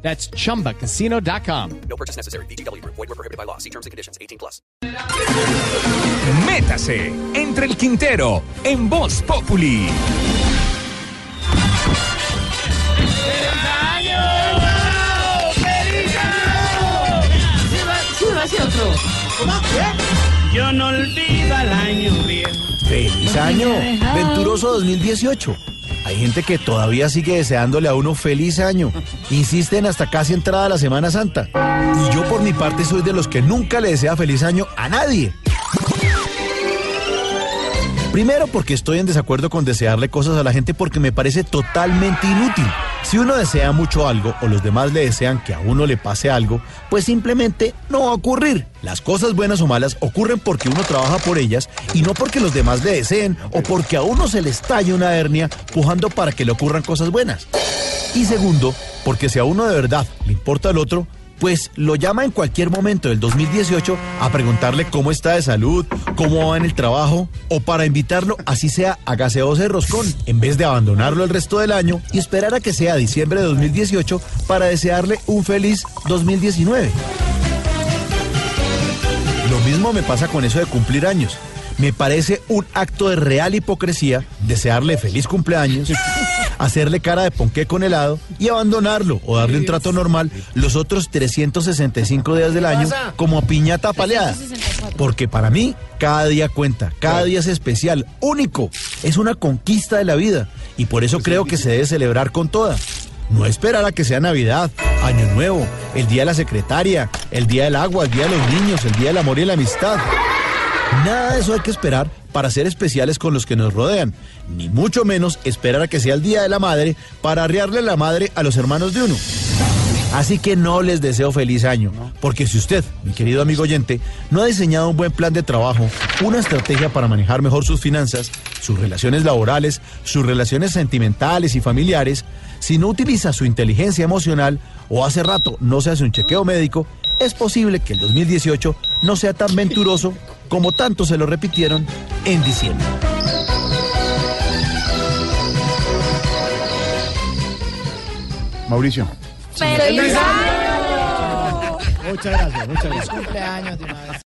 That's chumbacasino.com. No purchase necessary. BGW. Void were prohibited by law. See terms and conditions. 18 plus. Métase entre el Quintero en Voz Populi. Yo no olvido al año viejo. ¡Feliz año! Venturoso 2018. Hay gente que todavía sigue deseándole a uno feliz año. Insisten hasta casi entrada la Semana Santa. Y yo por mi parte soy de los que nunca le desea feliz año a nadie. Primero porque estoy en desacuerdo con desearle cosas a la gente porque me parece totalmente inútil. Si uno desea mucho algo o los demás le desean que a uno le pase algo, pues simplemente no va a ocurrir. Las cosas buenas o malas ocurren porque uno trabaja por ellas y no porque los demás le deseen o porque a uno se le estalle una hernia pujando para que le ocurran cosas buenas. Y segundo, porque si a uno de verdad le importa al otro, pues lo llama en cualquier momento del 2018 a preguntarle cómo está de salud, cómo va en el trabajo, o para invitarlo, así sea, a gaseosa de roscón, en vez de abandonarlo el resto del año y esperar a que sea diciembre de 2018 para desearle un feliz 2019. Lo mismo me pasa con eso de cumplir años. Me parece un acto de real hipocresía desearle feliz cumpleaños, hacerle cara de ponqué con helado y abandonarlo o darle un trato normal los otros 365 días del año como piñata paleada. Porque para mí cada día cuenta, cada día es especial, único, es una conquista de la vida y por eso creo que se debe celebrar con toda. No esperar a que sea Navidad, Año Nuevo, el Día de la Secretaria, el Día del Agua, el Día de los Niños, el Día del Amor y la Amistad. Nada de eso hay que esperar para ser especiales con los que nos rodean, ni mucho menos esperar a que sea el Día de la Madre para arriarle la madre a los hermanos de uno. Así que no les deseo feliz año, porque si usted, mi querido amigo oyente, no ha diseñado un buen plan de trabajo, una estrategia para manejar mejor sus finanzas, sus relaciones laborales, sus relaciones sentimentales y familiares, si no utiliza su inteligencia emocional o hace rato no se hace un chequeo médico, es posible que el 2018 no sea tan venturoso como tanto se lo repitieron en diciembre. Mauricio. ¡Feliz año! Muchas gracias, muchas gracias. Cumpleaños de una vez.